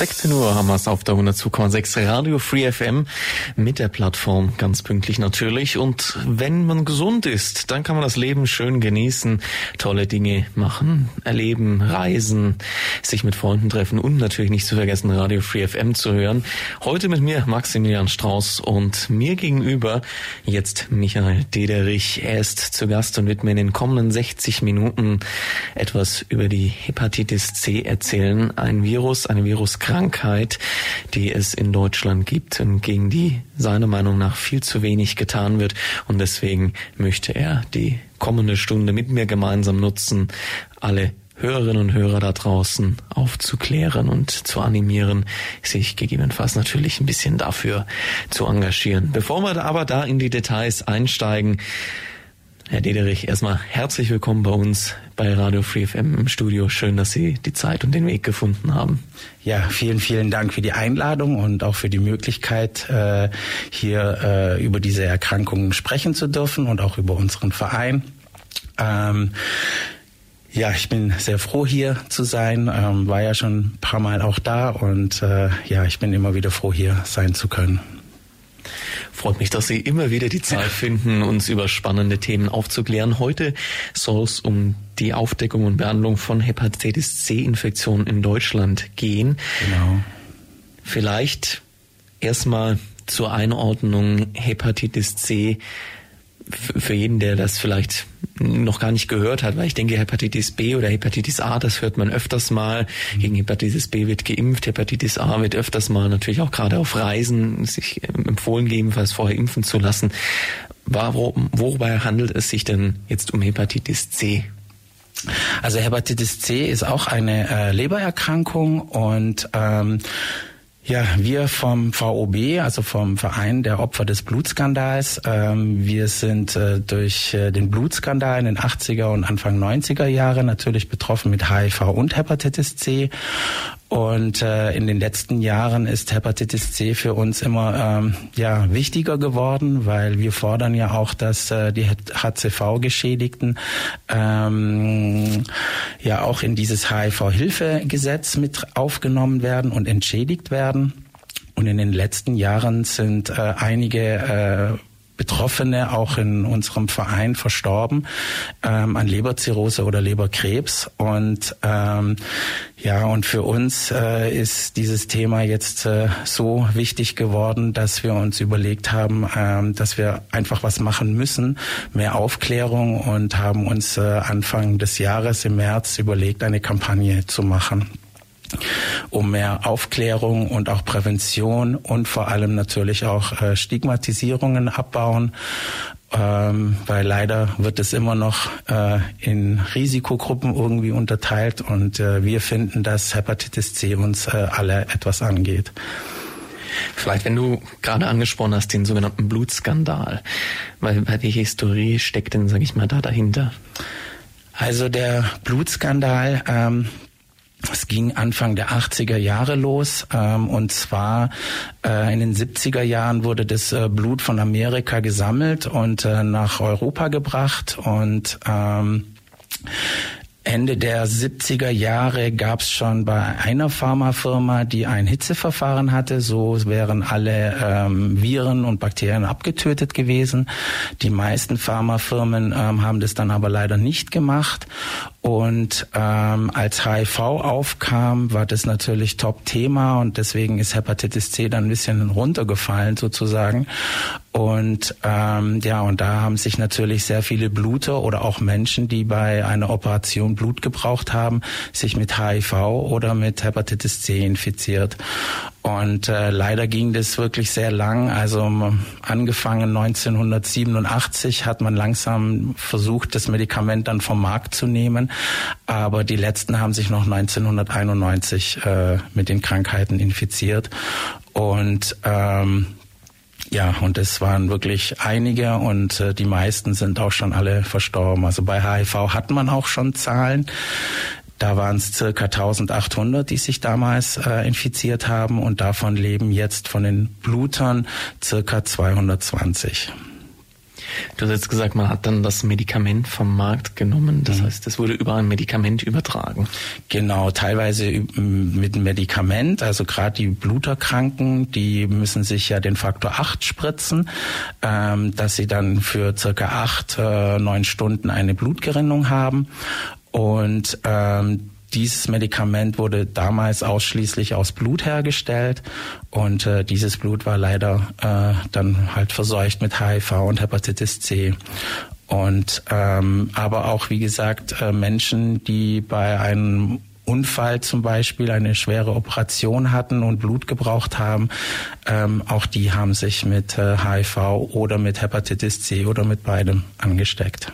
16 Uhr haben wir es auf der 102,6 Radio Free FM mit der Plattform, ganz pünktlich natürlich. Und wenn man gesund ist, dann kann man das Leben schön genießen, tolle Dinge machen, erleben, reisen, sich mit Freunden treffen und natürlich nicht zu vergessen, Radio Free FM zu hören. Heute mit mir Maximilian Strauß und mir gegenüber jetzt Michael Dederich. Er ist zu Gast und wird mir in den kommenden 60 Minuten etwas über die Hepatitis C erzählen. Ein Virus, eine Viruskrankheit Krankheit, die es in Deutschland gibt und gegen die seiner Meinung nach viel zu wenig getan wird. Und deswegen möchte er die kommende Stunde mit mir gemeinsam nutzen, alle Hörerinnen und Hörer da draußen aufzuklären und zu animieren, sich gegebenenfalls natürlich ein bisschen dafür zu engagieren. Bevor wir aber da in die Details einsteigen, Herr Dederich, erstmal herzlich willkommen bei uns bei Radio Free FM im Studio. Schön, dass Sie die Zeit und den Weg gefunden haben. Ja, vielen, vielen Dank für die Einladung und auch für die Möglichkeit, äh, hier äh, über diese Erkrankungen sprechen zu dürfen und auch über unseren Verein. Ähm, ja, ich bin sehr froh hier zu sein, ähm, war ja schon ein paar Mal auch da und äh, ja, ich bin immer wieder froh hier sein zu können. Freut mich, dass Sie immer wieder die Zeit finden, uns über spannende Themen aufzuklären. Heute soll es um die Aufdeckung und Behandlung von Hepatitis C-Infektionen in Deutschland gehen. Genau. Vielleicht erstmal zur Einordnung Hepatitis C für jeden, der das vielleicht noch gar nicht gehört hat, weil ich denke, Hepatitis B oder Hepatitis A, das hört man öfters mal. Gegen Hepatitis B wird geimpft, Hepatitis A wird öfters mal natürlich auch gerade auf Reisen sich empfohlen, gegebenenfalls vorher impfen zu lassen. Warum, wobei handelt es sich denn jetzt um Hepatitis C? Also Hepatitis C ist auch eine äh, Lebererkrankung und ähm, ja, wir vom VOB, also vom Verein der Opfer des Blutskandals, ähm, wir sind äh, durch äh, den Blutskandal in den 80er und Anfang 90er Jahre natürlich betroffen mit HIV und Hepatitis C. Und äh, in den letzten Jahren ist Hepatitis C für uns immer ähm, ja wichtiger geworden, weil wir fordern ja auch, dass äh, die HCV-Geschädigten ähm, ja auch in dieses HIV-Hilfegesetz mit aufgenommen werden und entschädigt werden. Und in den letzten Jahren sind äh, einige äh, Betroffene auch in unserem Verein verstorben ähm, an Leberzirrhose oder Leberkrebs. Und ähm, ja, und für uns äh, ist dieses Thema jetzt äh, so wichtig geworden, dass wir uns überlegt haben, ähm, dass wir einfach was machen müssen, mehr Aufklärung und haben uns äh, Anfang des Jahres im März überlegt, eine Kampagne zu machen um mehr Aufklärung und auch Prävention und vor allem natürlich auch äh, Stigmatisierungen abbauen, ähm, weil leider wird es immer noch äh, in Risikogruppen irgendwie unterteilt und äh, wir finden, dass Hepatitis C uns äh, alle etwas angeht. Vielleicht, wenn du gerade angesprochen hast, den sogenannten Blutskandal, weil die Historie steckt denn, sag ich mal, da dahinter? Also der Blutskandal, ähm, es ging Anfang der 80er Jahre los ähm, und zwar äh, in den 70er Jahren wurde das äh, Blut von Amerika gesammelt und äh, nach Europa gebracht und ähm, Ende der 70er Jahre gab es schon bei einer Pharmafirma, die ein Hitzeverfahren hatte. So wären alle ähm, Viren und Bakterien abgetötet gewesen. Die meisten Pharmafirmen ähm, haben das dann aber leider nicht gemacht. Und ähm, als HIV aufkam, war das natürlich Top-Thema und deswegen ist Hepatitis C dann ein bisschen runtergefallen sozusagen. Und ähm, ja, und da haben sich natürlich sehr viele Bluter oder auch Menschen, die bei einer Operation Blut gebraucht haben, sich mit HIV oder mit Hepatitis C infiziert. Und äh, leider ging das wirklich sehr lang. Also angefangen 1987 hat man langsam versucht, das Medikament dann vom Markt zu nehmen. Aber die letzten haben sich noch 1991 äh, mit den Krankheiten infiziert. Und ähm, ja, und es waren wirklich einige und äh, die meisten sind auch schon alle verstorben. Also bei HIV hat man auch schon Zahlen. Da waren es circa 1800, die sich damals äh, infiziert haben und davon leben jetzt von den Blutern circa 220. Du hast jetzt gesagt, man hat dann das Medikament vom Markt genommen. Das mhm. heißt, es wurde über ein Medikament übertragen. Genau, teilweise mit einem Medikament. Also gerade die Bluterkranken, die müssen sich ja den Faktor 8 spritzen, ähm, dass sie dann für circa acht, äh, neun Stunden eine Blutgerinnung haben. Und ähm, dieses Medikament wurde damals ausschließlich aus Blut hergestellt und äh, dieses Blut war leider äh, dann halt verseucht mit HIV und Hepatitis C. Und ähm, aber auch wie gesagt äh, Menschen, die bei einem Unfall zum Beispiel eine schwere Operation hatten und Blut gebraucht haben, ähm, auch die haben sich mit äh, HIV oder mit Hepatitis C oder mit beidem angesteckt.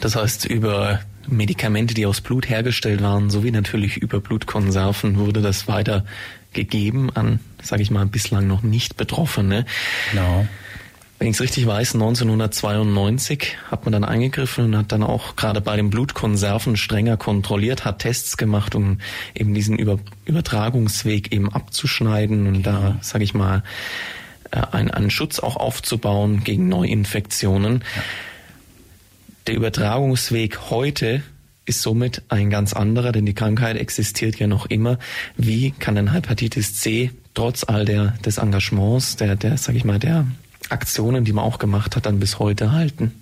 Das heißt, über Medikamente, die aus Blut hergestellt waren, sowie natürlich über Blutkonserven wurde das weiter gegeben an, sage ich mal, bislang noch nicht Betroffene. Genau. Wenn ich es richtig weiß, 1992 hat man dann eingegriffen und hat dann auch gerade bei den Blutkonserven strenger kontrolliert, hat Tests gemacht, um eben diesen Über Übertragungsweg eben abzuschneiden und da, sage ich mal, äh, einen, einen Schutz auch aufzubauen gegen Neuinfektionen. Ja. Der Übertragungsweg heute ist somit ein ganz anderer, denn die Krankheit existiert ja noch immer. Wie kann ein Hepatitis C trotz all der, des Engagements, der, der, sag ich mal, der Aktionen, die man auch gemacht hat, dann bis heute halten?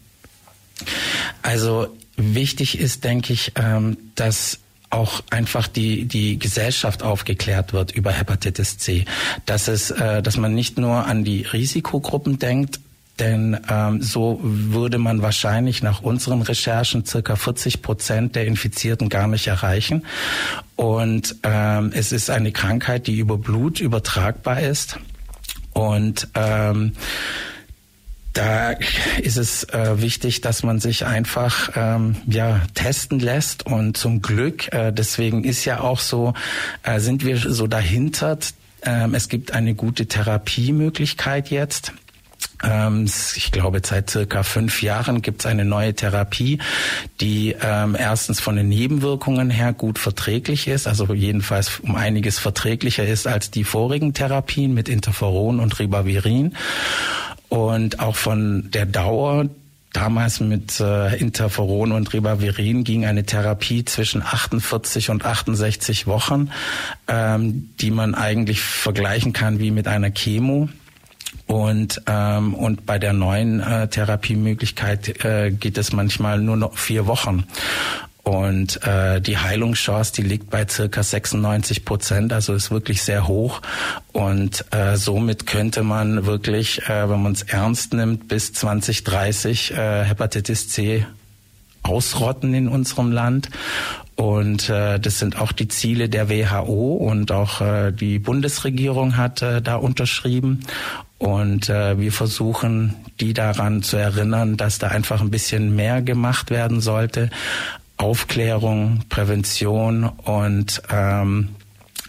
Also wichtig ist, denke ich, ähm, dass auch einfach die die Gesellschaft aufgeklärt wird über Hepatitis C, dass es, äh, dass man nicht nur an die Risikogruppen denkt, denn ähm, so würde man wahrscheinlich nach unseren Recherchen circa 40 Prozent der Infizierten gar nicht erreichen. Und ähm, es ist eine Krankheit, die über Blut übertragbar ist. Und ähm, da ist es äh, wichtig, dass man sich einfach ähm, ja testen lässt und zum Glück, äh, deswegen ist ja auch so, äh, sind wir so dahinter. Ähm, es gibt eine gute Therapiemöglichkeit jetzt. Ähm, ich glaube, seit circa fünf Jahren gibt es eine neue Therapie, die ähm, erstens von den Nebenwirkungen her gut verträglich ist, also jedenfalls um einiges verträglicher ist als die vorigen Therapien mit Interferon und Ribavirin. Und auch von der Dauer Damals mit äh, Interferon und Ribavirin ging eine Therapie zwischen 48 und 68 Wochen, ähm, die man eigentlich vergleichen kann wie mit einer Chemo. Und, ähm, und bei der neuen äh, Therapiemöglichkeit äh, geht es manchmal nur noch vier Wochen. Und äh, die Heilungschance, die liegt bei circa 96 Prozent, also ist wirklich sehr hoch. Und äh, somit könnte man wirklich, äh, wenn man es ernst nimmt, bis 2030 äh, Hepatitis C ausrotten in unserem Land. Und äh, das sind auch die Ziele der WHO und auch äh, die Bundesregierung hat äh, da unterschrieben. Und äh, wir versuchen, die daran zu erinnern, dass da einfach ein bisschen mehr gemacht werden sollte. Aufklärung, Prävention und ähm,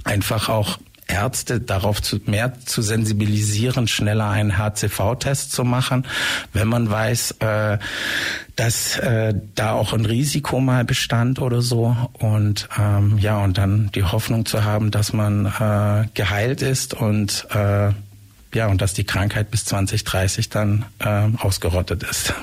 einfach auch Ärzte darauf zu, mehr zu sensibilisieren, schneller einen HCV-Test zu machen, wenn man weiß, äh, dass äh, da auch ein Risiko mal bestand oder so und ähm, ja und dann die Hoffnung zu haben, dass man äh, geheilt ist und äh, ja, und dass die Krankheit bis 2030 dann äh, ausgerottet ist.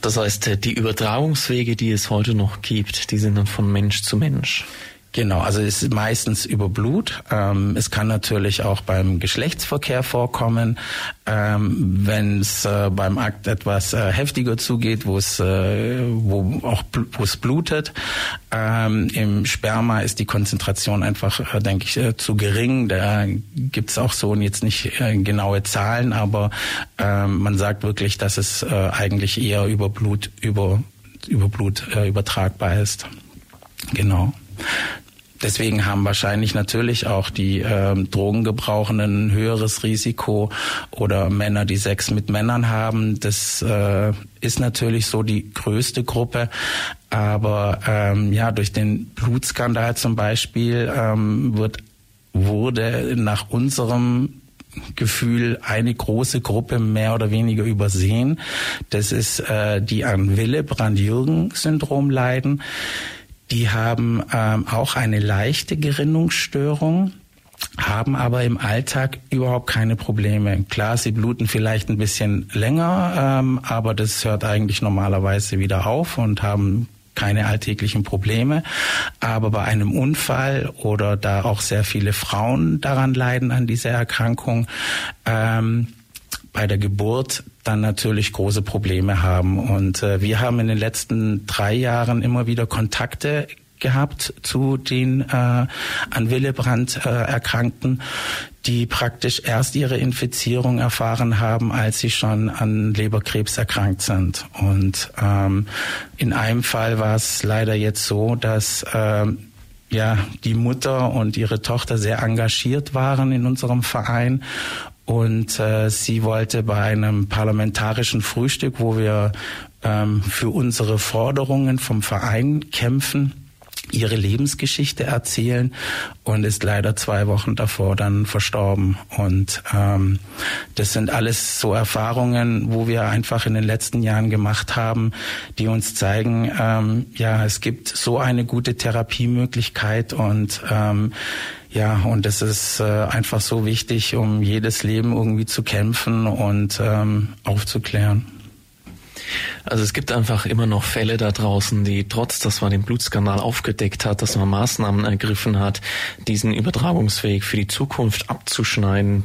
Das heißt, die Übertragungswege, die es heute noch gibt, die sind dann von Mensch zu Mensch. Genau, also es ist meistens über Blut. Ähm, es kann natürlich auch beim Geschlechtsverkehr vorkommen, ähm, wenn es äh, beim Akt etwas äh, heftiger zugeht, wo es äh, wo auch wo es blutet. Ähm, Im Sperma ist die Konzentration einfach, äh, denke ich, äh, zu gering. Da gibt es auch so jetzt nicht äh, genaue Zahlen, aber ähm, man sagt wirklich, dass es äh, eigentlich eher über Blut über über Blut äh, übertragbar ist. Genau. Deswegen haben wahrscheinlich natürlich auch die ähm, Drogengebrauchenden ein höheres Risiko oder Männer, die Sex mit Männern haben. Das äh, ist natürlich so die größte Gruppe. Aber ähm, ja, durch den Blutskandal zum Beispiel ähm, wird wurde nach unserem Gefühl eine große Gruppe mehr oder weniger übersehen. Das ist äh, die an Willebrand-Jürgen-Syndrom leiden. Die haben ähm, auch eine leichte Gerinnungsstörung haben aber im Alltag überhaupt keine Probleme. Klar, sie bluten vielleicht ein bisschen länger, ähm, aber das hört eigentlich normalerweise wieder auf und haben keine alltäglichen Probleme. Aber bei einem Unfall oder da auch sehr viele Frauen daran leiden an dieser Erkrankung, ähm, bei der Geburt dann natürlich große Probleme haben. Und äh, wir haben in den letzten drei Jahren immer wieder Kontakte gehabt zu den äh, an Willebrand äh, Erkrankten, die praktisch erst ihre Infizierung erfahren haben, als sie schon an Leberkrebs erkrankt sind. Und ähm, in einem Fall war es leider jetzt so, dass ähm, ja die Mutter und ihre Tochter sehr engagiert waren in unserem Verein und äh, sie wollte bei einem parlamentarischen Frühstück, wo wir ähm, für unsere Forderungen vom Verein kämpfen, ihre Lebensgeschichte erzählen und ist leider zwei Wochen davor dann verstorben. Und ähm, das sind alles so Erfahrungen, wo wir einfach in den letzten Jahren gemacht haben, die uns zeigen, ähm, ja, es gibt so eine gute Therapiemöglichkeit und ähm, ja, und es ist äh, einfach so wichtig, um jedes Leben irgendwie zu kämpfen und ähm, aufzuklären. Also es gibt einfach immer noch Fälle da draußen, die trotz, dass man den Blutskandal aufgedeckt hat, dass man Maßnahmen ergriffen hat, diesen Übertragungsweg für die Zukunft abzuschneiden,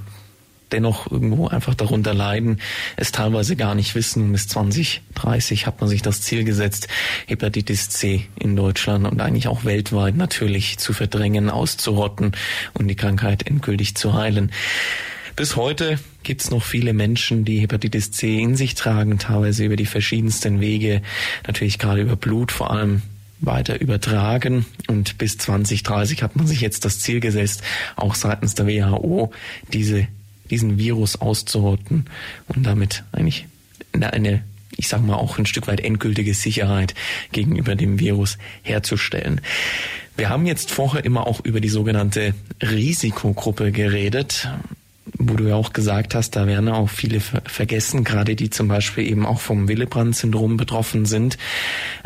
dennoch irgendwo einfach darunter leiden, es teilweise gar nicht wissen. Bis 2030 hat man sich das Ziel gesetzt, Hepatitis C in Deutschland und eigentlich auch weltweit natürlich zu verdrängen, auszurotten und die Krankheit endgültig zu heilen. Bis heute gibt es noch viele Menschen, die Hepatitis C in sich tragen, teilweise über die verschiedensten Wege, natürlich gerade über Blut vor allem weiter übertragen. Und bis 2030 hat man sich jetzt das Ziel gesetzt, auch seitens der WHO diese, diesen Virus auszurotten und damit eigentlich eine, ich sag mal, auch ein Stück weit endgültige Sicherheit gegenüber dem Virus herzustellen. Wir haben jetzt vorher immer auch über die sogenannte Risikogruppe geredet wo du ja auch gesagt hast, da werden auch viele vergessen, gerade die zum Beispiel eben auch vom Willebrand-Syndrom betroffen sind.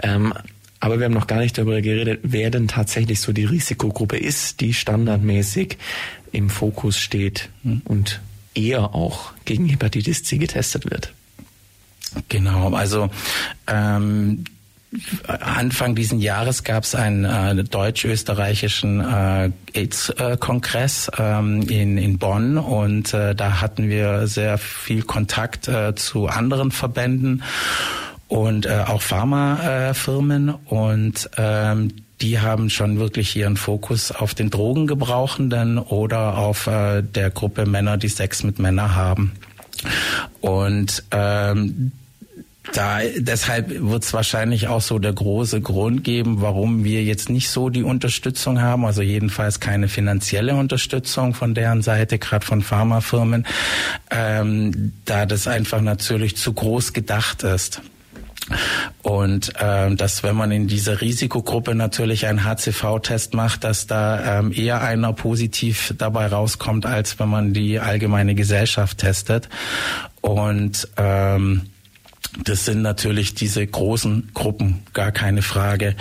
Ähm, aber wir haben noch gar nicht darüber geredet, wer denn tatsächlich so die Risikogruppe ist, die standardmäßig im Fokus steht und eher auch gegen Hepatitis C getestet wird. Genau, also ähm, Anfang diesen Jahres gab es einen äh, deutsch-österreichischen äh, AIDS-Kongress ähm, in, in Bonn und äh, da hatten wir sehr viel Kontakt äh, zu anderen Verbänden und äh, auch Pharmafirmen und ähm, die haben schon wirklich ihren Fokus auf den Drogengebrauchenden oder auf äh, der Gruppe Männer, die Sex mit Männern haben. Und ähm, da, deshalb wird es wahrscheinlich auch so der große Grund geben, warum wir jetzt nicht so die Unterstützung haben, also jedenfalls keine finanzielle Unterstützung von deren Seite, gerade von Pharmafirmen, ähm, da das einfach natürlich zu groß gedacht ist. Und ähm, dass wenn man in dieser Risikogruppe natürlich einen HCV-Test macht, dass da ähm, eher einer positiv dabei rauskommt, als wenn man die allgemeine Gesellschaft testet. Und ähm, das sind natürlich diese großen Gruppen, gar keine Frage.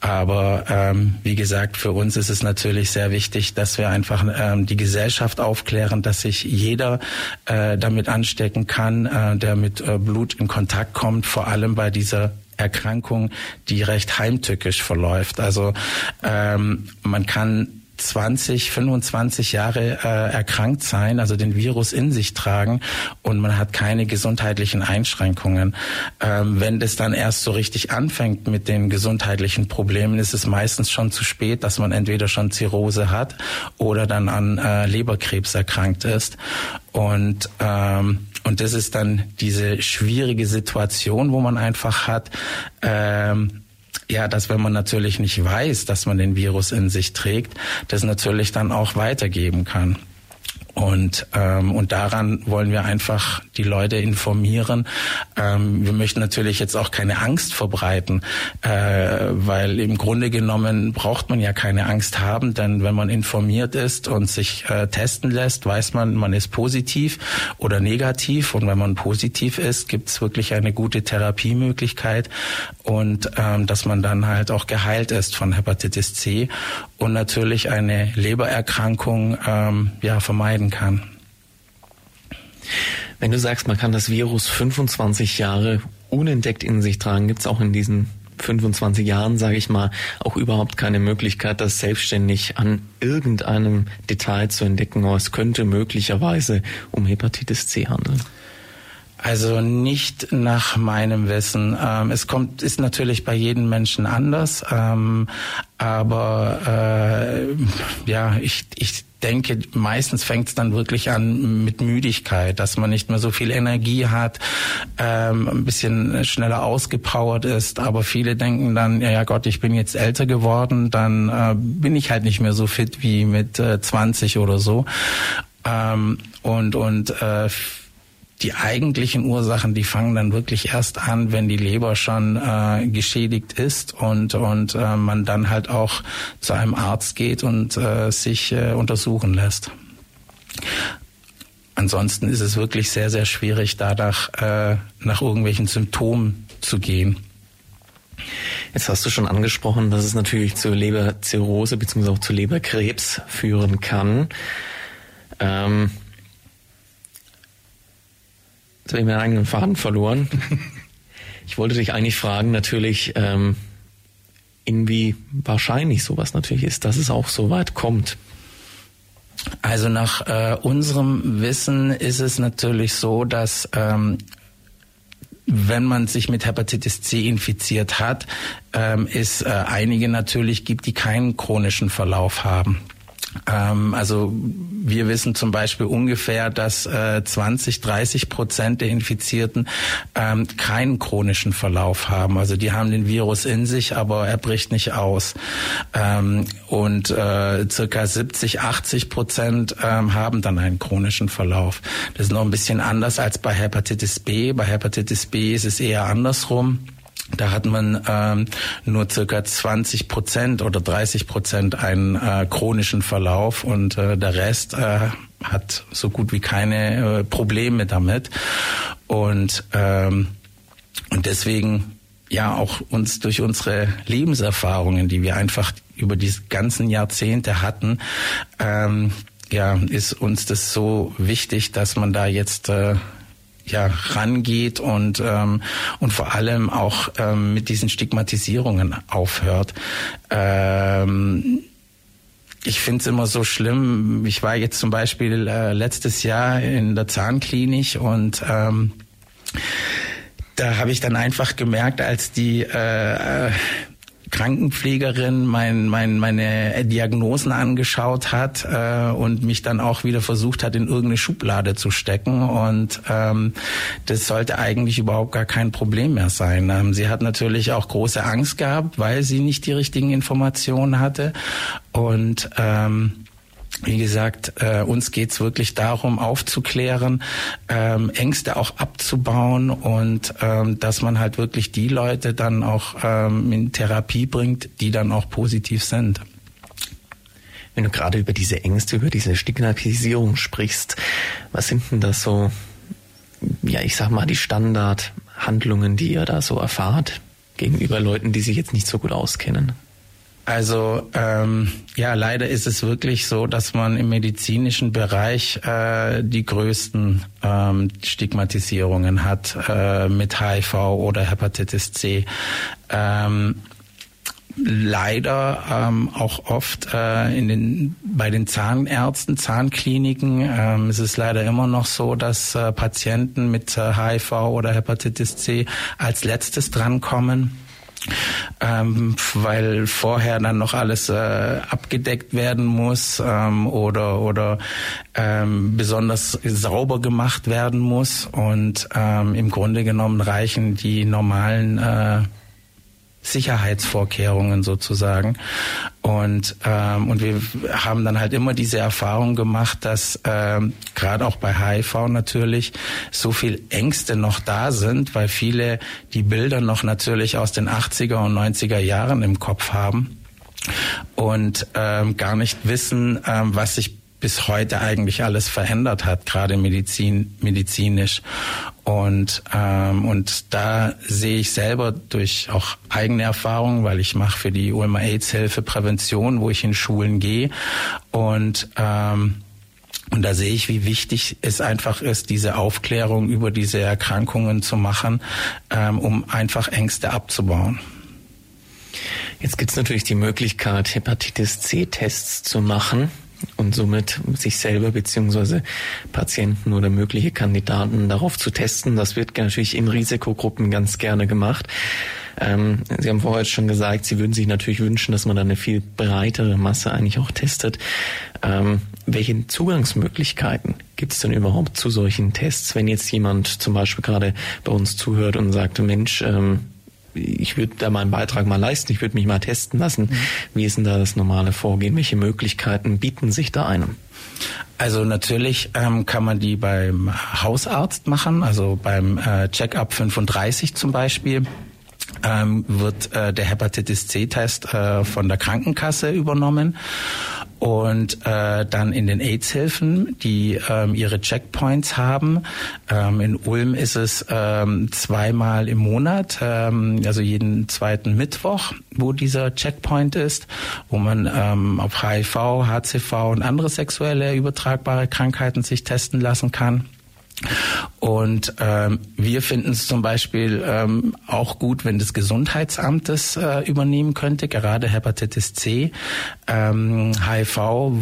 Aber ähm, wie gesagt, für uns ist es natürlich sehr wichtig, dass wir einfach ähm, die Gesellschaft aufklären, dass sich jeder äh, damit anstecken kann, äh, der mit äh, Blut in Kontakt kommt, vor allem bei dieser Erkrankung, die recht heimtückisch verläuft. Also ähm, man kann 20, 25 Jahre äh, erkrankt sein, also den Virus in sich tragen und man hat keine gesundheitlichen Einschränkungen. Ähm, wenn das dann erst so richtig anfängt mit den gesundheitlichen Problemen, ist es meistens schon zu spät, dass man entweder schon Zirrhose hat oder dann an äh, Leberkrebs erkrankt ist. Und ähm, und das ist dann diese schwierige Situation, wo man einfach hat. Ähm, ja, dass wenn man natürlich nicht weiß, dass man den Virus in sich trägt, das natürlich dann auch weitergeben kann. Und, ähm, und daran wollen wir einfach die Leute informieren. Ähm, wir möchten natürlich jetzt auch keine Angst verbreiten, äh, weil im Grunde genommen braucht man ja keine Angst haben, denn wenn man informiert ist und sich äh, testen lässt, weiß man, man ist positiv oder negativ. Und wenn man positiv ist, gibt es wirklich eine gute Therapiemöglichkeit und ähm, dass man dann halt auch geheilt ist von Hepatitis C und natürlich eine Lebererkrankung ähm, ja vermeiden kann. Wenn du sagst, man kann das Virus 25 Jahre unentdeckt in sich tragen, gibt es auch in diesen 25 Jahren, sage ich mal, auch überhaupt keine Möglichkeit, das selbstständig an irgendeinem Detail zu entdecken. Aber es könnte möglicherweise um Hepatitis C handeln. Also nicht nach meinem Wissen. Ähm, es kommt, ist natürlich bei jedem Menschen anders, ähm, aber äh, ja, ich, ich denke, meistens fängt es dann wirklich an mit Müdigkeit, dass man nicht mehr so viel Energie hat, ähm, ein bisschen schneller ausgepowert ist. Aber viele denken dann, ja, Gott, ich bin jetzt älter geworden, dann äh, bin ich halt nicht mehr so fit wie mit äh, 20 oder so. Ähm, und und äh, die eigentlichen Ursachen, die fangen dann wirklich erst an, wenn die Leber schon äh, geschädigt ist und und äh, man dann halt auch zu einem Arzt geht und äh, sich äh, untersuchen lässt. Ansonsten ist es wirklich sehr sehr schwierig, danach äh, nach irgendwelchen Symptomen zu gehen. Jetzt hast du schon angesprochen, dass es natürlich zur Leberzirrhose bzw. auch zu Leberkrebs führen kann. Ähm Jetzt habe ich meinen eigenen Faden verloren. Ich wollte dich eigentlich fragen, natürlich, ähm, inwie wahrscheinlich sowas natürlich ist, dass es auch so weit kommt. Also nach äh, unserem Wissen ist es natürlich so, dass ähm, wenn man sich mit Hepatitis C infiziert hat, ähm, es äh, einige natürlich gibt, die keinen chronischen Verlauf haben. Ähm, also wir wissen zum Beispiel ungefähr, dass äh, 20, 30 Prozent der Infizierten ähm, keinen chronischen Verlauf haben. Also die haben den Virus in sich, aber er bricht nicht aus. Ähm, und äh, circa 70, 80 Prozent ähm, haben dann einen chronischen Verlauf. Das ist noch ein bisschen anders als bei Hepatitis B. Bei Hepatitis B ist es eher andersrum. Da hat man ähm, nur circa 20 Prozent oder 30 Prozent einen äh, chronischen Verlauf und äh, der Rest äh, hat so gut wie keine äh, Probleme damit. Und, ähm, und deswegen ja auch uns durch unsere Lebenserfahrungen, die wir einfach über die ganzen Jahrzehnte hatten, ähm, ja, ist uns das so wichtig, dass man da jetzt äh, ja rangeht und ähm, und vor allem auch ähm, mit diesen Stigmatisierungen aufhört. Ähm, ich finde es immer so schlimm. Ich war jetzt zum Beispiel äh, letztes Jahr in der Zahnklinik und ähm, da habe ich dann einfach gemerkt, als die äh, Krankenpflegerin mein, mein, meine Diagnosen angeschaut hat äh, und mich dann auch wieder versucht hat, in irgendeine Schublade zu stecken. Und ähm, das sollte eigentlich überhaupt gar kein Problem mehr sein. Ähm, sie hat natürlich auch große Angst gehabt, weil sie nicht die richtigen Informationen hatte. Und ähm, wie gesagt, äh, uns geht's wirklich darum, aufzuklären, ähm, Ängste auch abzubauen und ähm, dass man halt wirklich die Leute dann auch ähm, in Therapie bringt, die dann auch positiv sind. Wenn du gerade über diese Ängste, über diese Stigmatisierung sprichst, was sind denn das so, ja, ich sag mal, die Standardhandlungen, die ihr da so erfahrt gegenüber Leuten, die sich jetzt nicht so gut auskennen? Also ähm, ja, leider ist es wirklich so, dass man im medizinischen Bereich äh, die größten ähm, Stigmatisierungen hat äh, mit HIV oder Hepatitis C. Ähm, leider ähm, auch oft äh, in den, bei den Zahnärzten, Zahnkliniken ähm, ist es leider immer noch so, dass äh, Patienten mit äh, HIV oder Hepatitis C als letztes drankommen ähm, weil vorher dann noch alles äh, abgedeckt werden muss ähm, oder oder ähm, besonders sauber gemacht werden muss. Und ähm, im Grunde genommen reichen die normalen äh, Sicherheitsvorkehrungen sozusagen. Und, ähm, und wir haben dann halt immer diese Erfahrung gemacht, dass ähm, gerade auch bei HIV natürlich so viel Ängste noch da sind, weil viele die Bilder noch natürlich aus den 80er und 90er Jahren im Kopf haben und ähm, gar nicht wissen, ähm, was sich bis heute eigentlich alles verändert hat, gerade Medizin, medizinisch. Und, ähm, und da sehe ich selber durch auch eigene Erfahrungen, weil ich mache für die UMA AIDS Hilfe Prävention, wo ich in Schulen gehe. Und ähm, und da sehe ich, wie wichtig es einfach ist, diese Aufklärung über diese Erkrankungen zu machen, ähm, um einfach Ängste abzubauen. Jetzt gibt es natürlich die Möglichkeit, Hepatitis C-Tests zu machen und somit sich selber beziehungsweise Patienten oder mögliche Kandidaten darauf zu testen. Das wird natürlich in Risikogruppen ganz gerne gemacht. Ähm, Sie haben vorher schon gesagt, Sie würden sich natürlich wünschen, dass man da eine viel breitere Masse eigentlich auch testet. Ähm, welche Zugangsmöglichkeiten gibt es denn überhaupt zu solchen Tests, wenn jetzt jemand zum Beispiel gerade bei uns zuhört und sagt, Mensch, ähm, ich würde da meinen Beitrag mal leisten, ich würde mich mal testen lassen. Mhm. Wie ist denn da das normale Vorgehen? Welche Möglichkeiten bieten sich da einem? Also natürlich ähm, kann man die beim Hausarzt machen, also beim äh, Check-up 35 zum Beispiel ähm, wird äh, der Hepatitis C-Test äh, von der Krankenkasse übernommen und äh, dann in den AIDS-Hilfen, die ähm, ihre Checkpoints haben. Ähm, in Ulm ist es ähm, zweimal im Monat, ähm, also jeden zweiten Mittwoch, wo dieser Checkpoint ist, wo man ähm, auf HIV, HCV und andere sexuelle übertragbare Krankheiten sich testen lassen kann. Und ähm, wir finden es zum Beispiel ähm, auch gut, wenn das Gesundheitsamt das äh, übernehmen könnte, gerade Hepatitis C. Ähm, HIV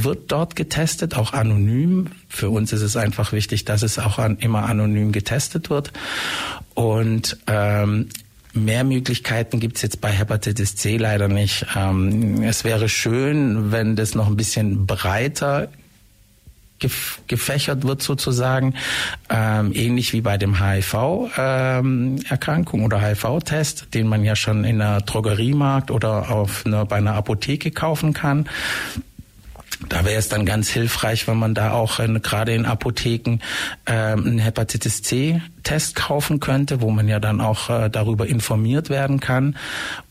wird dort getestet, auch anonym. Für uns ist es einfach wichtig, dass es auch an, immer anonym getestet wird. Und ähm, Mehr Möglichkeiten gibt's jetzt bei Hepatitis C leider nicht. Ähm, es wäre schön, wenn das noch ein bisschen breiter gefächert wird sozusagen, ähm, ähnlich wie bei dem HIV-Erkrankung ähm, oder HIV-Test, den man ja schon in einer Drogeriemarkt oder auf einer, bei einer Apotheke kaufen kann. Da wäre es dann ganz hilfreich, wenn man da auch in, gerade in Apotheken ähm, einen Hepatitis C-Test kaufen könnte, wo man ja dann auch äh, darüber informiert werden kann.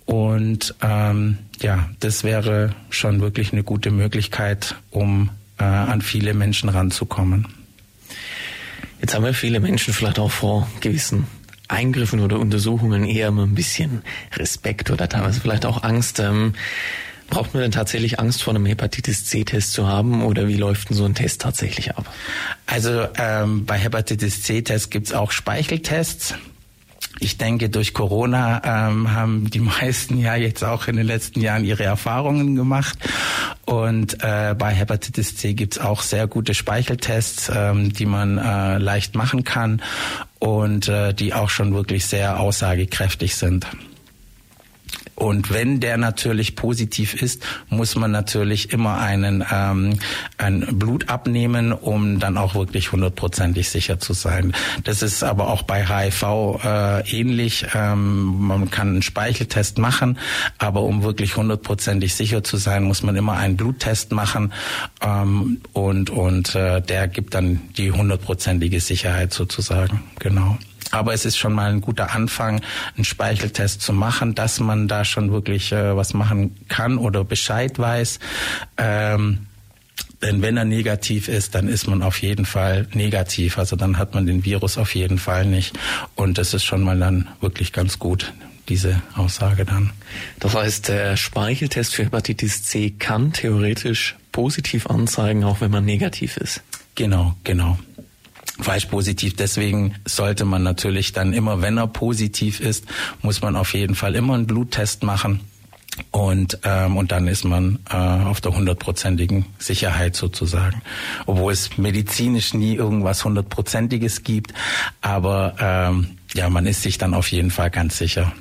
Und ähm, ja, das wäre schon wirklich eine gute Möglichkeit, um äh, an viele Menschen ranzukommen. Jetzt haben wir viele Menschen vielleicht auch vor gewissen Eingriffen oder Untersuchungen eher mal ein bisschen Respekt oder teilweise vielleicht auch Angst. Ähm, braucht man denn tatsächlich Angst vor einem Hepatitis C-Test zu haben oder wie läuft denn so ein Test tatsächlich ab? Also ähm, bei Hepatitis C-Test gibt's auch Speicheltests. Ich denke, durch Corona ähm, haben die meisten ja jetzt auch in den letzten Jahren ihre Erfahrungen gemacht. Und äh, bei Hepatitis C gibt's auch sehr gute Speicheltests, ähm, die man äh, leicht machen kann und äh, die auch schon wirklich sehr aussagekräftig sind. Und wenn der natürlich positiv ist, muss man natürlich immer einen ähm, ein Blut abnehmen, um dann auch wirklich hundertprozentig sicher zu sein. Das ist aber auch bei HIV äh, ähnlich. Ähm, man kann einen Speicheltest machen, aber um wirklich hundertprozentig sicher zu sein, muss man immer einen Bluttest machen ähm, und und äh, der gibt dann die hundertprozentige Sicherheit sozusagen. Genau. Aber es ist schon mal ein guter Anfang, einen Speicheltest zu machen, dass man da schon wirklich äh, was machen kann oder Bescheid weiß. Ähm, denn wenn er negativ ist, dann ist man auf jeden Fall negativ. Also dann hat man den Virus auf jeden Fall nicht. Und das ist schon mal dann wirklich ganz gut, diese Aussage dann. Das heißt, der Speicheltest für Hepatitis C kann theoretisch positiv anzeigen, auch wenn man negativ ist. Genau, genau falsch positiv. Deswegen sollte man natürlich dann immer, wenn er positiv ist, muss man auf jeden Fall immer einen Bluttest machen. Und, ähm, und dann ist man äh, auf der hundertprozentigen Sicherheit sozusagen. Obwohl es medizinisch nie irgendwas hundertprozentiges gibt. Aber ähm, ja, man ist sich dann auf jeden Fall ganz sicher.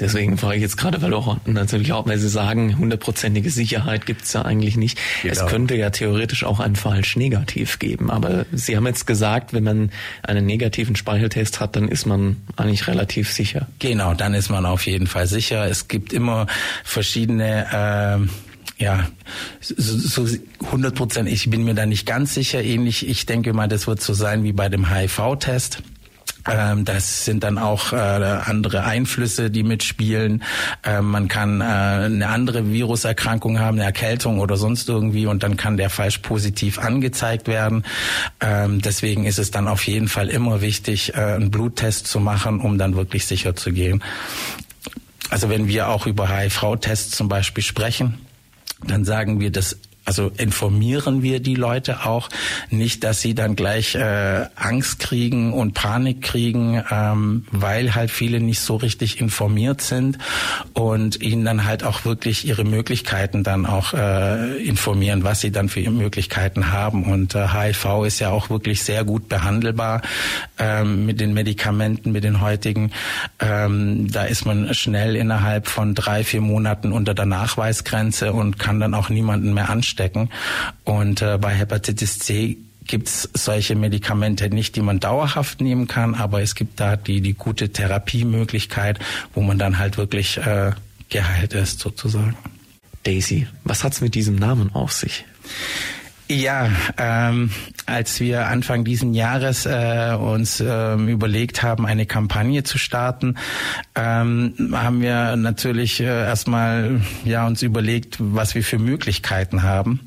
Deswegen frage ich jetzt gerade, weil auch natürlich auch, weil Sie sagen, hundertprozentige Sicherheit gibt es ja eigentlich nicht. Genau. Es könnte ja theoretisch auch ein falsch negativ geben. Aber Sie haben jetzt gesagt, wenn man einen negativen Speicheltest hat, dann ist man eigentlich relativ sicher. Genau, dann ist man auf jeden Fall sicher. Es gibt immer verschiedene äh, ja, so 100 Prozent, ich bin mir da nicht ganz sicher. Ähnlich, ich denke mal, das wird so sein wie bei dem HIV-Test. Ähm, das sind dann auch äh, andere Einflüsse, die mitspielen. Ähm, man kann äh, eine andere Viruserkrankung haben, eine Erkältung oder sonst irgendwie und dann kann der falsch positiv angezeigt werden. Ähm, deswegen ist es dann auf jeden Fall immer wichtig, äh, einen Bluttest zu machen, um dann wirklich sicher zu gehen. Also wenn wir auch über HIV-Tests zum Beispiel sprechen, dann sagen wir, dass also informieren wir die Leute auch nicht, dass sie dann gleich äh, Angst kriegen und Panik kriegen, ähm, weil halt viele nicht so richtig informiert sind und ihnen dann halt auch wirklich ihre Möglichkeiten dann auch äh, informieren, was sie dann für Möglichkeiten haben. Und äh, HIV ist ja auch wirklich sehr gut behandelbar ähm, mit den Medikamenten, mit den heutigen. Ähm, da ist man schnell innerhalb von drei, vier Monaten unter der Nachweisgrenze und kann dann auch niemanden mehr anstecken anstecken. Und äh, bei Hepatitis C gibt es solche Medikamente nicht, die man dauerhaft nehmen kann, aber es gibt da die, die gute Therapiemöglichkeit, wo man dann halt wirklich äh, geheilt ist sozusagen. Daisy, was hat's mit diesem Namen auf sich? Ja, ähm, als wir Anfang diesen Jahres äh, uns ähm, überlegt haben, eine Kampagne zu starten, ähm, haben wir natürlich äh, erstmal ja uns überlegt, was wir für Möglichkeiten haben.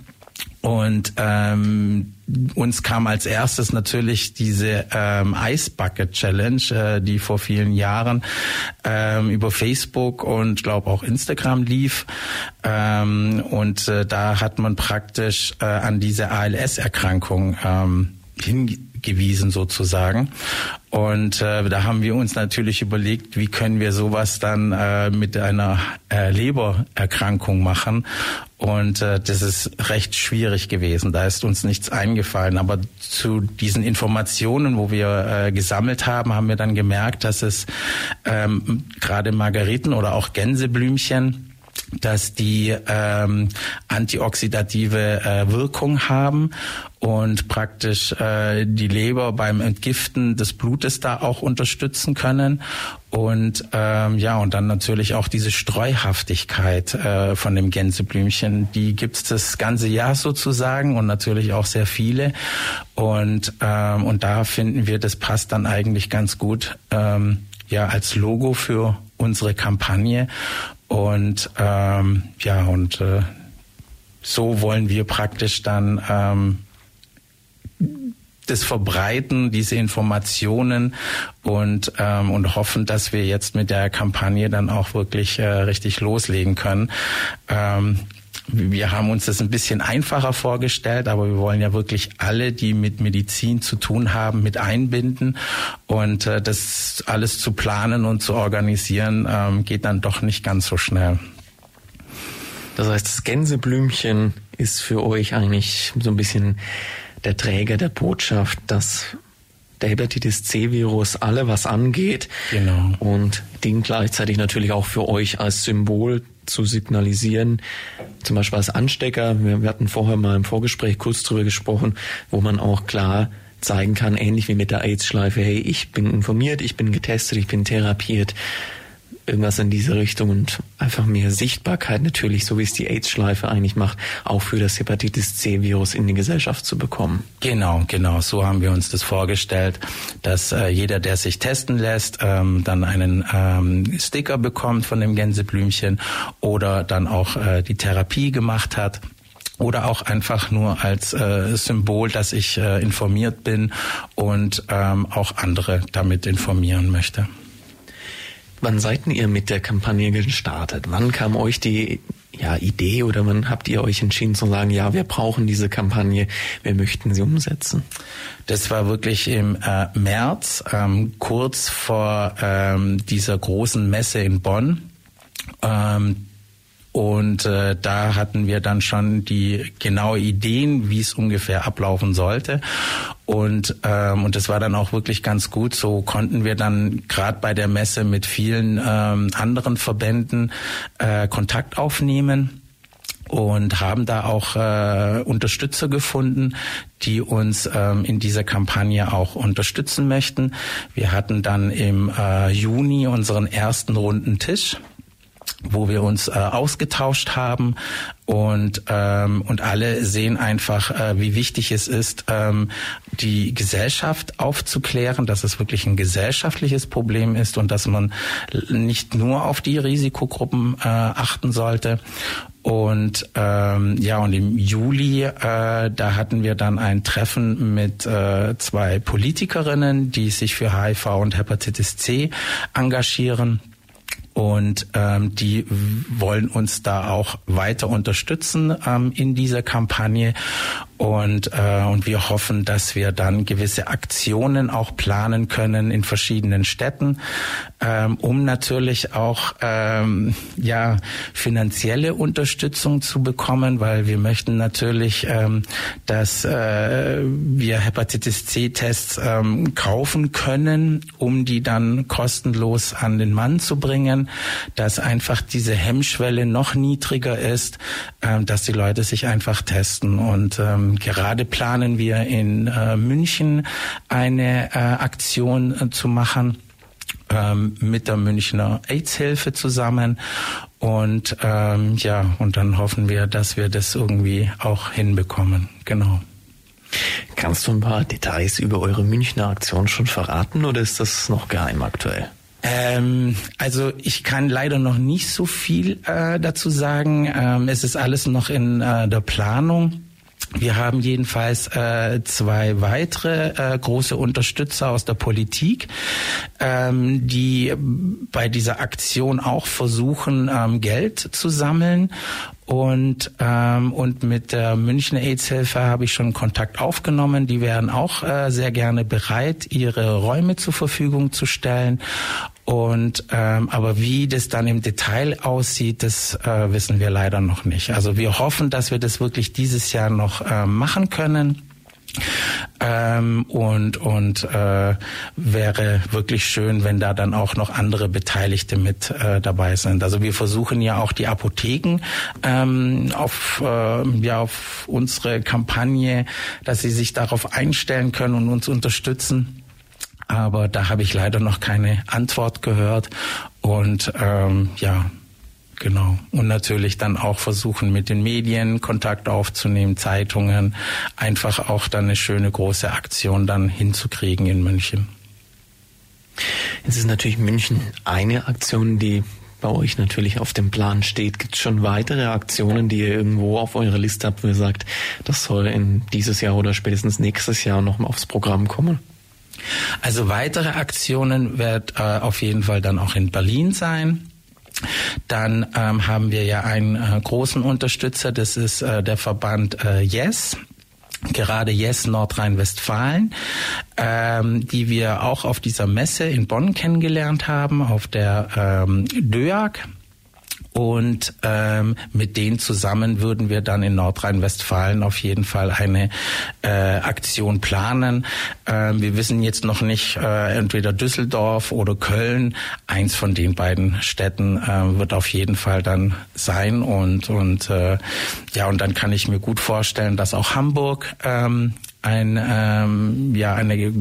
Und ähm, uns kam als erstes natürlich diese ähm, Ice Bucket Challenge, äh, die vor vielen Jahren ähm, über Facebook und glaube auch Instagram lief. Ähm, und äh, da hat man praktisch äh, an diese ALS-Erkrankung ähm, hingewiesen sozusagen. Und äh, da haben wir uns natürlich überlegt, wie können wir sowas dann äh, mit einer äh, Lebererkrankung machen. Und äh, das ist recht schwierig gewesen. Da ist uns nichts eingefallen. Aber zu diesen Informationen, wo wir äh, gesammelt haben, haben wir dann gemerkt, dass es ähm, gerade Margariten oder auch Gänseblümchen dass die ähm, antioxidative äh, Wirkung haben und praktisch äh, die Leber beim Entgiften des Blutes da auch unterstützen können. Und ähm, ja und dann natürlich auch diese Streuhaftigkeit äh, von dem Gänseblümchen, die gibt's das ganze Jahr sozusagen und natürlich auch sehr viele. Und ähm, und da finden wir, das passt dann eigentlich ganz gut ähm, ja als Logo für unsere Kampagne und ähm, ja, und äh, so wollen wir praktisch dann ähm, das verbreiten, diese Informationen und, ähm, und hoffen, dass wir jetzt mit der Kampagne dann auch wirklich äh, richtig loslegen können. Ähm, wir haben uns das ein bisschen einfacher vorgestellt, aber wir wollen ja wirklich alle, die mit Medizin zu tun haben, mit einbinden. Und äh, das alles zu planen und zu organisieren, ähm, geht dann doch nicht ganz so schnell. Das heißt, das Gänseblümchen ist für euch eigentlich so ein bisschen der Träger der Botschaft, dass der Hepatitis C-Virus alle was angeht. Genau. Und dient gleichzeitig natürlich auch für euch als Symbol zu signalisieren, zum Beispiel als Anstecker. Wir, wir hatten vorher mal im Vorgespräch kurz drüber gesprochen, wo man auch klar zeigen kann, ähnlich wie mit der AIDS-Schleife, hey, ich bin informiert, ich bin getestet, ich bin therapiert irgendwas in diese Richtung und einfach mehr Sichtbarkeit natürlich, so wie es die AIDS-Schleife eigentlich macht, auch für das Hepatitis C-Virus in die Gesellschaft zu bekommen. Genau, genau. So haben wir uns das vorgestellt, dass äh, jeder, der sich testen lässt, ähm, dann einen ähm, Sticker bekommt von dem Gänseblümchen oder dann auch äh, die Therapie gemacht hat oder auch einfach nur als äh, Symbol, dass ich äh, informiert bin und ähm, auch andere damit informieren möchte. Wann seid ihr mit der Kampagne gestartet? Wann kam euch die ja, Idee oder wann habt ihr euch entschieden zu sagen, ja, wir brauchen diese Kampagne, wir möchten sie umsetzen? Das war wirklich im äh, März, ähm, kurz vor ähm, dieser großen Messe in Bonn. Ähm, Und äh, da hatten wir dann schon die genaue Ideen, wie es ungefähr ablaufen sollte. Und ähm, und das war dann auch wirklich ganz gut. So konnten wir dann gerade bei der Messe mit vielen ähm, anderen Verbänden äh, Kontakt aufnehmen und haben da auch äh, Unterstützer gefunden, die uns ähm, in dieser Kampagne auch unterstützen möchten. Wir hatten dann im äh, Juni unseren ersten runden Tisch wo wir uns äh, ausgetauscht haben und ähm, und alle sehen einfach, äh, wie wichtig es ist, ähm, die Gesellschaft aufzuklären, dass es wirklich ein gesellschaftliches Problem ist und dass man nicht nur auf die Risikogruppen äh, achten sollte. Und ähm, ja, und im Juli, äh, da hatten wir dann ein Treffen mit äh, zwei Politikerinnen, die sich für HIV und Hepatitis C engagieren. Und ähm, die wollen uns da auch weiter unterstützen ähm, in dieser Kampagne. Und, äh, und wir hoffen, dass wir dann gewisse Aktionen auch planen können in verschiedenen Städten, ähm, um natürlich auch ähm, ja finanzielle Unterstützung zu bekommen, weil wir möchten natürlich, ähm, dass äh, wir Hepatitis C-Tests ähm, kaufen können, um die dann kostenlos an den Mann zu bringen, dass einfach diese Hemmschwelle noch niedriger ist, ähm, dass die Leute sich einfach testen. Und ähm, gerade planen wir in äh, München eine äh, Aktion äh, zu machen ähm, mit der Münchner AIDS-Hilfe zusammen. Und ähm, ja, und dann hoffen wir, dass wir das irgendwie auch hinbekommen. Genau. Kannst du ein paar Details über eure Münchner Aktion schon verraten oder ist das noch geheim aktuell? Ähm, also ich kann leider noch nicht so viel äh, dazu sagen. Ähm, es ist alles noch in äh, der Planung. Wir haben jedenfalls äh, zwei weitere äh, große Unterstützer aus der Politik, ähm, die bei dieser Aktion auch versuchen, ähm, Geld zu sammeln. Und, ähm, und mit der Münchner AIDS-Hilfe habe ich schon Kontakt aufgenommen. Die wären auch äh, sehr gerne bereit, ihre Räume zur Verfügung zu stellen. Und ähm, aber wie das dann im Detail aussieht, das äh, wissen wir leider noch nicht. Also wir hoffen, dass wir das wirklich dieses Jahr noch äh, machen können. Ähm, und und äh, wäre wirklich schön, wenn da dann auch noch andere Beteiligte mit äh, dabei sind. Also wir versuchen ja auch die Apotheken ähm, auf äh, ja auf unsere Kampagne, dass sie sich darauf einstellen können und uns unterstützen aber da habe ich leider noch keine Antwort gehört. Und ähm, ja, genau. Und natürlich dann auch versuchen, mit den Medien Kontakt aufzunehmen, Zeitungen, einfach auch dann eine schöne große Aktion dann hinzukriegen in München. Jetzt ist natürlich München eine Aktion, die bei euch natürlich auf dem Plan steht. Gibt es schon weitere Aktionen, die ihr irgendwo auf eurer Liste habt, wo ihr sagt, das soll in dieses Jahr oder spätestens nächstes Jahr noch mal aufs Programm kommen? Also weitere Aktionen wird äh, auf jeden Fall dann auch in Berlin sein. Dann ähm, haben wir ja einen äh, großen Unterstützer, das ist äh, der Verband äh, Yes gerade Yes Nordrhein-Westfalen, ähm, die wir auch auf dieser Messe in Bonn kennengelernt haben, auf der ähm, DÖAG. Und ähm, mit denen zusammen würden wir dann in Nordrhein-Westfalen auf jeden Fall eine äh, Aktion planen. Ähm, wir wissen jetzt noch nicht, äh, entweder Düsseldorf oder Köln. Eins von den beiden Städten äh, wird auf jeden Fall dann sein. Und, und äh, ja, und dann kann ich mir gut vorstellen, dass auch Hamburg ähm, ein, ähm, ja, eine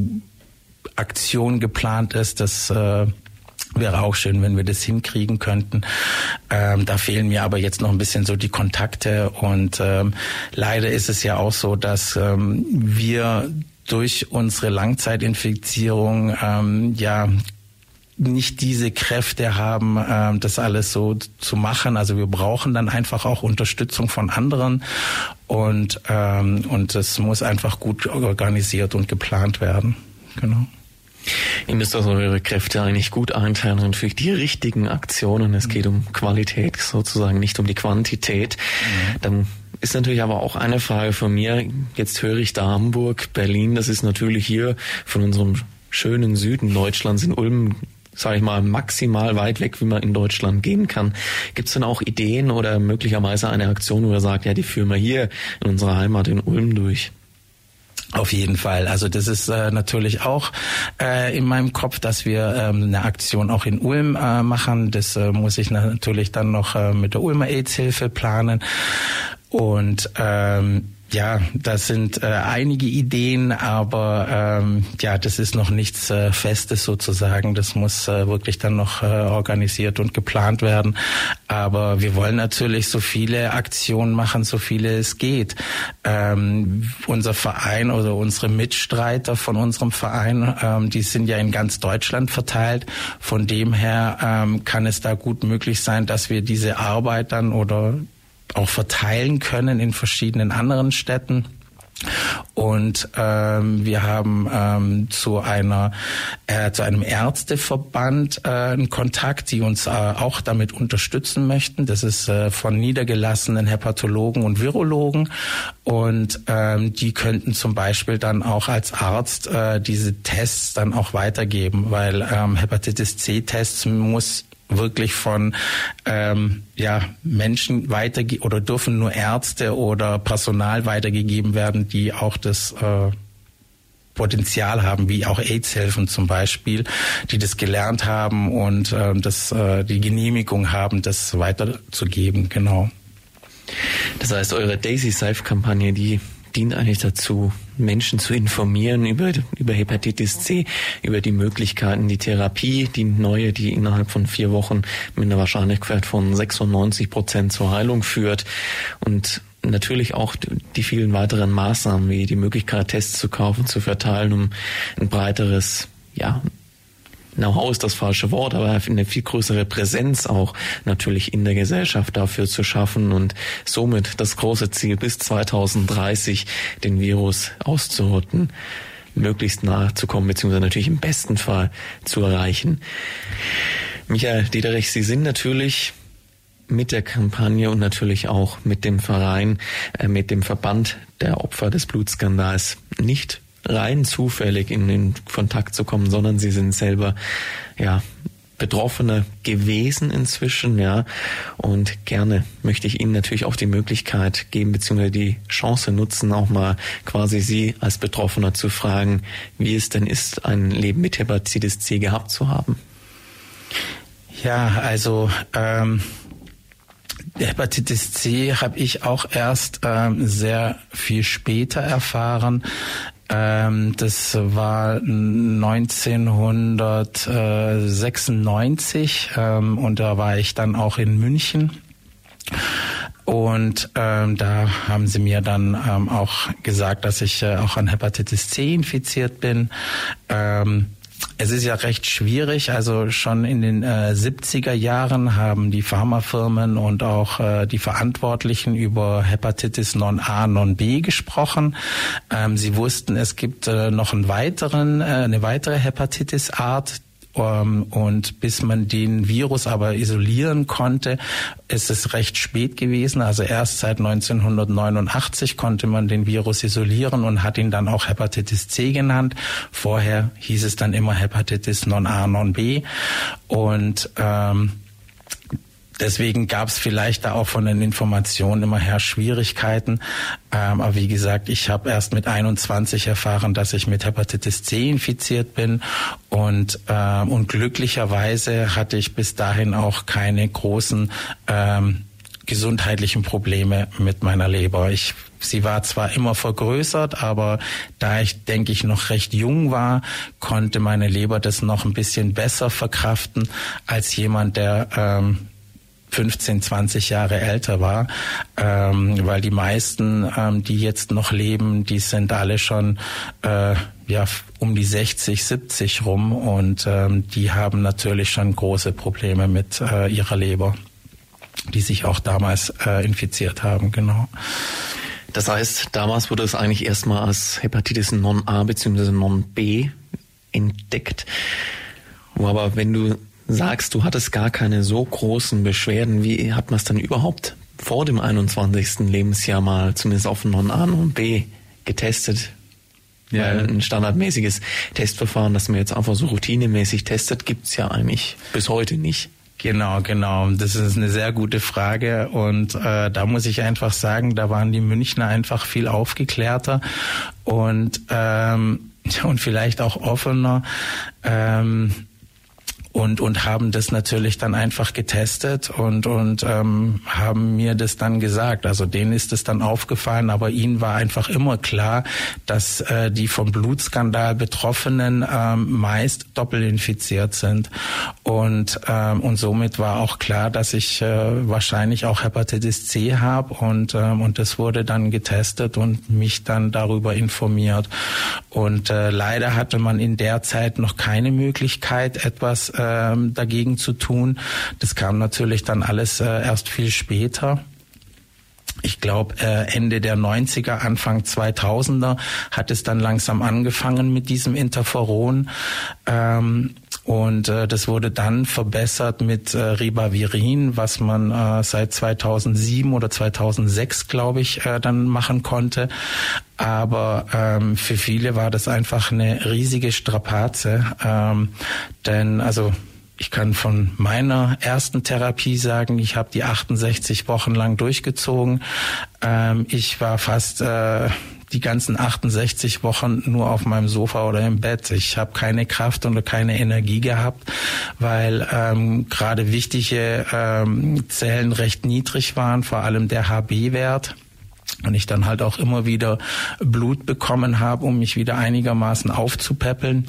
Aktion geplant ist. Das äh, Wäre auch schön, wenn wir das hinkriegen könnten. Ähm, da fehlen mir aber jetzt noch ein bisschen so die Kontakte und ähm, leider ist es ja auch so, dass ähm, wir durch unsere Langzeitinfizierung ähm, ja nicht diese Kräfte haben, ähm, das alles so zu machen. Also wir brauchen dann einfach auch Unterstützung von anderen und ähm, und es muss einfach gut organisiert und geplant werden. Genau. Ihr müsst also eure Kräfte eigentlich gut einteilen und für die richtigen Aktionen. Es geht um Qualität sozusagen, nicht um die Quantität. Mhm. Dann ist natürlich aber auch eine Frage von mir. Jetzt höre ich da Hamburg, Berlin. Das ist natürlich hier von unserem schönen Süden Deutschlands in Ulm sage ich mal, maximal weit weg, wie man in Deutschland gehen kann. Gibt es denn auch Ideen oder möglicherweise eine Aktion, wo er sagt, ja, die führen wir hier in unserer Heimat in Ulm durch? Auf jeden Fall. Also das ist äh, natürlich auch äh, in meinem Kopf, dass wir ähm, eine Aktion auch in Ulm äh, machen. Das äh, muss ich natürlich dann noch äh, mit der Ulmer AIDS-Hilfe planen. Und ähm, ja, das sind äh, einige Ideen, aber ähm, ja, das ist noch nichts äh, Festes sozusagen. Das muss äh, wirklich dann noch äh, organisiert und geplant werden. Aber wir wollen natürlich so viele Aktionen machen, so viele es geht. Ähm, unser Verein oder unsere Mitstreiter von unserem Verein, ähm, die sind ja in ganz Deutschland verteilt. Von dem her ähm, kann es da gut möglich sein, dass wir diese Arbeit dann oder auch verteilen können in verschiedenen anderen Städten. Und ähm, wir haben ähm, zu einer äh, zu einem Ärzteverband äh, einen Kontakt, die uns äh, auch damit unterstützen möchten. Das ist äh, von niedergelassenen Hepatologen und Virologen und ähm, die könnten zum Beispiel dann auch als Arzt äh, diese Tests dann auch weitergeben, weil ähm, Hepatitis C-Tests muss wirklich von ähm, ja, Menschen weiterge oder dürfen nur Ärzte oder Personal weitergegeben werden, die auch das äh, Potenzial haben, wie auch AIDS-Helfen zum Beispiel, die das gelernt haben und äh, das, äh, die Genehmigung haben, das weiterzugeben, genau. Das heißt, eure Daisy Safe-Kampagne, die dient eigentlich dazu, Menschen zu informieren über, über Hepatitis C, über die Möglichkeiten, die Therapie, die neue, die innerhalb von vier Wochen mit einer Wahrscheinlichkeit von 96 Prozent zur Heilung führt. Und natürlich auch die vielen weiteren Maßnahmen, wie die Möglichkeit, Tests zu kaufen, zu verteilen, um ein breiteres, ja, Know-how ist das falsche Wort, aber eine viel größere Präsenz auch natürlich in der Gesellschaft dafür zu schaffen und somit das große Ziel bis 2030 den Virus auszurotten möglichst nahe zu kommen, beziehungsweise natürlich im besten Fall zu erreichen. Michael Diederich, Sie sind natürlich mit der Kampagne und natürlich auch mit dem Verein, äh, mit dem Verband der Opfer des Blutskandals nicht rein zufällig in den Kontakt zu kommen, sondern sie sind selber, ja, Betroffene gewesen inzwischen, ja. Und gerne möchte ich Ihnen natürlich auch die Möglichkeit geben, beziehungsweise die Chance nutzen, auch mal quasi Sie als Betroffener zu fragen, wie es denn ist, ein Leben mit Hepatitis C gehabt zu haben. Ja, also ähm, Hepatitis C habe ich auch erst ähm, sehr viel später erfahren. Ähm, das war 1996 ähm, und da war ich dann auch in München. Und ähm, da haben sie mir dann ähm, auch gesagt, dass ich äh, auch an Hepatitis C infiziert bin. Ähm, es ist ja recht schwierig. Also schon in den äh, 70er Jahren haben die Pharmafirmen und auch äh, die Verantwortlichen über Hepatitis Non-A, Non-B gesprochen. Ähm, sie wussten, es gibt äh, noch einen weiteren, äh, eine weitere Hepatitis-Art, und bis man den Virus aber isolieren konnte, ist es recht spät gewesen. Also erst seit 1989 konnte man den Virus isolieren und hat ihn dann auch Hepatitis C genannt. Vorher hieß es dann immer Hepatitis non-A, non-B. Und ähm, Deswegen gab es vielleicht da auch von den Informationen immer her Schwierigkeiten. Ähm, aber wie gesagt, ich habe erst mit 21 erfahren, dass ich mit Hepatitis C infiziert bin. Und, ähm, und glücklicherweise hatte ich bis dahin auch keine großen ähm, gesundheitlichen Probleme mit meiner Leber. Ich, sie war zwar immer vergrößert, aber da ich, denke ich, noch recht jung war, konnte meine Leber das noch ein bisschen besser verkraften als jemand, der ähm, 15, 20 Jahre älter war, ähm, weil die meisten, ähm, die jetzt noch leben, die sind alle schon äh, ja um die 60, 70 rum und ähm, die haben natürlich schon große Probleme mit äh, ihrer Leber, die sich auch damals äh, infiziert haben, genau. Das heißt, damals wurde es eigentlich erstmal als Hepatitis Non-A bzw. Non-B entdeckt. Aber, wenn du sagst, du hattest gar keine so großen Beschwerden, wie hat man es dann überhaupt vor dem 21. Lebensjahr mal zumindest auf Non-A und B getestet? Ja. Weil ein standardmäßiges Testverfahren, das man jetzt einfach so routinemäßig testet, gibt's ja eigentlich bis heute nicht. Genau, genau. Das ist eine sehr gute Frage und äh, da muss ich einfach sagen, da waren die Münchner einfach viel aufgeklärter und ähm, und vielleicht auch offener. Ähm, und und haben das natürlich dann einfach getestet und und ähm, haben mir das dann gesagt. Also denen ist es dann aufgefallen, aber ihnen war einfach immer klar, dass äh, die vom Blutskandal Betroffenen ähm, meist doppelinfiziert sind und ähm, und somit war auch klar, dass ich äh, wahrscheinlich auch Hepatitis C habe und ähm, und das wurde dann getestet und mich dann darüber informiert und äh, leider hatte man in der Zeit noch keine Möglichkeit etwas äh, ähm, dagegen zu tun. Das kam natürlich dann alles äh, erst viel später. Ich glaube, äh, Ende der 90er, Anfang 2000er hat es dann langsam angefangen mit diesem Interferon. Ähm, und äh, das wurde dann verbessert mit äh, Ribavirin, was man äh, seit 2007 oder 2006, glaube ich, äh, dann machen konnte. Aber ähm, für viele war das einfach eine riesige Strapaze. Ähm, denn also ich kann von meiner ersten Therapie sagen, ich habe die 68 Wochen lang durchgezogen. Ähm, ich war fast äh, die ganzen 68 Wochen nur auf meinem Sofa oder im Bett. Ich habe keine Kraft und keine Energie gehabt, weil ähm, gerade wichtige ähm, Zellen recht niedrig waren, vor allem der HB-Wert und ich dann halt auch immer wieder Blut bekommen habe, um mich wieder einigermaßen aufzupäppeln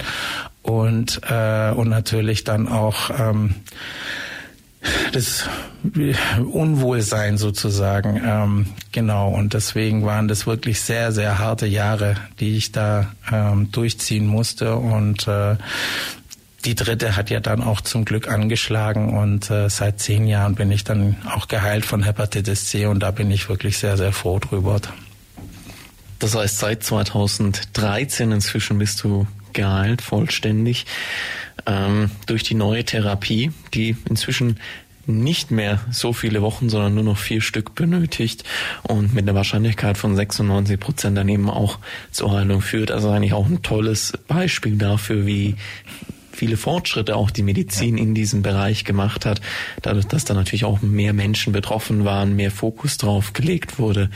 und äh, und natürlich dann auch ähm, das Unwohlsein sozusagen. Ähm, genau, und deswegen waren das wirklich sehr, sehr harte Jahre, die ich da ähm, durchziehen musste. Und äh, die dritte hat ja dann auch zum Glück angeschlagen und äh, seit zehn Jahren bin ich dann auch geheilt von Hepatitis C und da bin ich wirklich sehr, sehr froh drüber. Das heißt, seit 2013 inzwischen bist du geheilt, vollständig, ähm, durch die neue Therapie, die inzwischen nicht mehr so viele Wochen, sondern nur noch vier Stück benötigt und mit einer Wahrscheinlichkeit von 96 Prozent dann eben auch zur Heilung führt. Also eigentlich auch ein tolles Beispiel dafür, wie viele Fortschritte auch die Medizin in diesem Bereich gemacht hat, dadurch, dass da natürlich auch mehr Menschen betroffen waren, mehr Fokus drauf gelegt wurde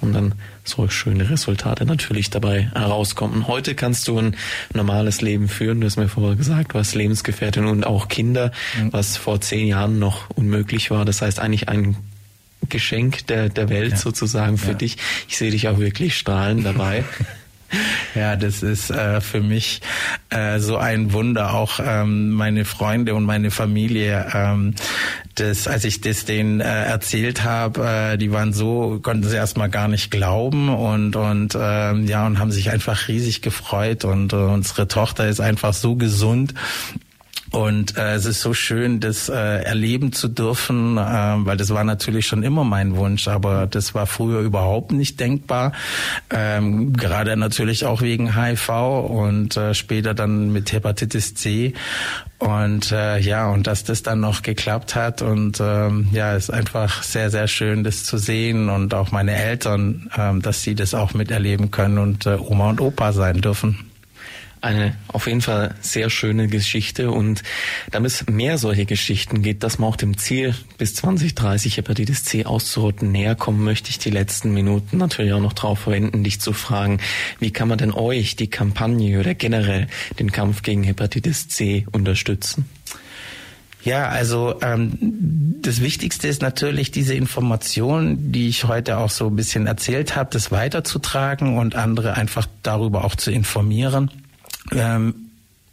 und dann so schöne Resultate natürlich dabei herauskommen. Heute kannst du ein normales Leben führen, du hast mir vorher gesagt, du hast Lebensgefährtin und auch Kinder, was vor zehn Jahren noch unmöglich war. Das heißt eigentlich ein Geschenk der, der Welt ja. sozusagen für ja. dich. Ich sehe dich auch wirklich strahlen dabei. Ja, das ist äh, für mich äh, so ein Wunder. Auch ähm, meine Freunde und meine Familie, ähm, das, als ich das denen äh, erzählt habe, äh, die waren so, konnten sie erstmal gar nicht glauben und und äh, ja und haben sich einfach riesig gefreut und äh, unsere Tochter ist einfach so gesund und äh, es ist so schön, das äh, erleben zu dürfen, äh, weil das war natürlich schon immer mein Wunsch, aber das war früher überhaupt nicht denkbar. Ähm, gerade natürlich auch wegen HIV und äh, später dann mit Hepatitis C. Und äh, ja, und dass das dann noch geklappt hat und ähm, ja, ist einfach sehr, sehr schön, das zu sehen und auch meine Eltern, ähm, dass sie das auch miterleben können und äh, Oma und Opa sein dürfen eine auf jeden Fall sehr schöne Geschichte und damit es mehr solche Geschichten geht, dass man auch dem Ziel bis 2030 Hepatitis C auszurotten näher kommen, möchte ich die letzten Minuten natürlich auch noch darauf verwenden, dich zu fragen, wie kann man denn euch die Kampagne oder generell den Kampf gegen Hepatitis C unterstützen? Ja, also ähm, das Wichtigste ist natürlich diese Information, die ich heute auch so ein bisschen erzählt habe, das weiterzutragen und andere einfach darüber auch zu informieren. Ähm,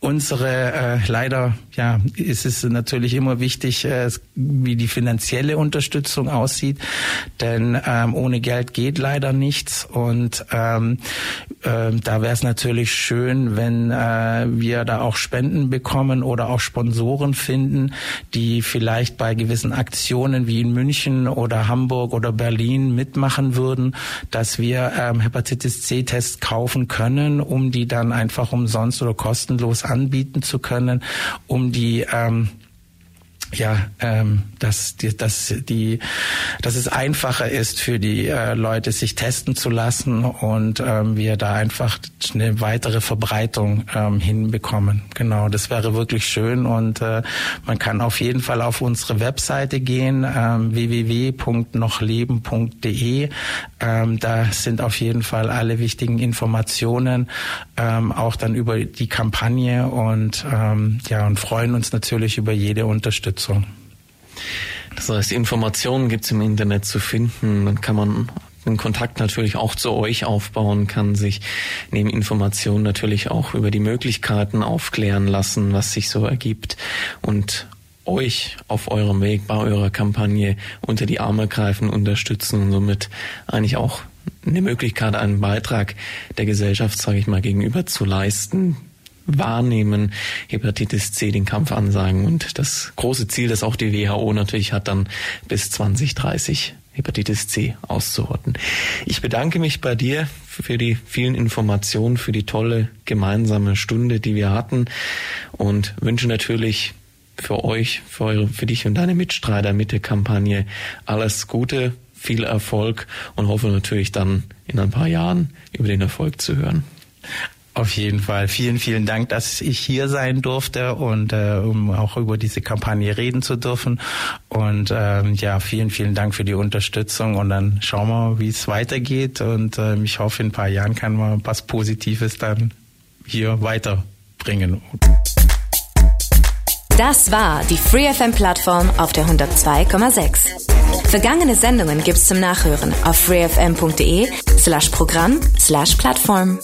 unsere äh, leider ja ist es natürlich immer wichtig äh, wie die finanzielle Unterstützung aussieht. Denn ähm, ohne Geld geht leider nichts. Und ähm, äh, da wäre es natürlich schön wenn äh, wir da auch Spenden bekommen oder auch Sponsoren finden die vielleicht bei gewissen Aktionen wie in München oder Hamburg oder Berlin mitmachen würden dass wir ähm, Hepatitis C Tests kaufen können um die dann einfach umsonst oder kostenlos anbieten zu können, um die ähm, ja, ähm, dass, die, dass, die, dass es einfacher ist für die äh, Leute, sich testen zu lassen und ähm, wir da einfach eine weitere Verbreitung ähm, hinbekommen. Genau, das wäre wirklich schön und äh, man kann auf jeden Fall auf unsere Webseite gehen, ähm, www.nochleben.de. Ähm, da sind auf jeden Fall alle wichtigen Informationen, ähm, auch dann über die Kampagne und ähm, ja und freuen uns natürlich über jede Unterstützung. Das heißt, Informationen gibt es im Internet zu finden. Dann kann man den Kontakt natürlich auch zu euch aufbauen, kann sich neben Informationen natürlich auch über die Möglichkeiten aufklären lassen, was sich so ergibt und euch auf eurem Weg bei eurer Kampagne unter die Arme greifen, unterstützen und somit eigentlich auch eine Möglichkeit, einen Beitrag der Gesellschaft, sage ich mal, gegenüber zu leisten, wahrnehmen, Hepatitis C den Kampf ansagen und das große Ziel, das auch die WHO natürlich hat, dann bis 2030 Hepatitis C auszurotten. Ich bedanke mich bei dir für die vielen Informationen, für die tolle gemeinsame Stunde, die wir hatten und wünsche natürlich für euch, für, eure, für dich und deine Mitstreiter mit der Kampagne alles Gute, viel Erfolg und hoffe natürlich dann in ein paar Jahren über den Erfolg zu hören. Auf jeden Fall. Vielen, vielen Dank, dass ich hier sein durfte und äh, um auch über diese Kampagne reden zu dürfen. Und ähm, ja, vielen, vielen Dank für die Unterstützung. Und dann schauen wir, wie es weitergeht. Und äh, ich hoffe, in ein paar Jahren kann man was Positives dann hier weiterbringen. Das war die FreeFM-Plattform auf der 102,6. Vergangene Sendungen gibt's zum Nachhören auf freefm.de slash Programm slash Plattform.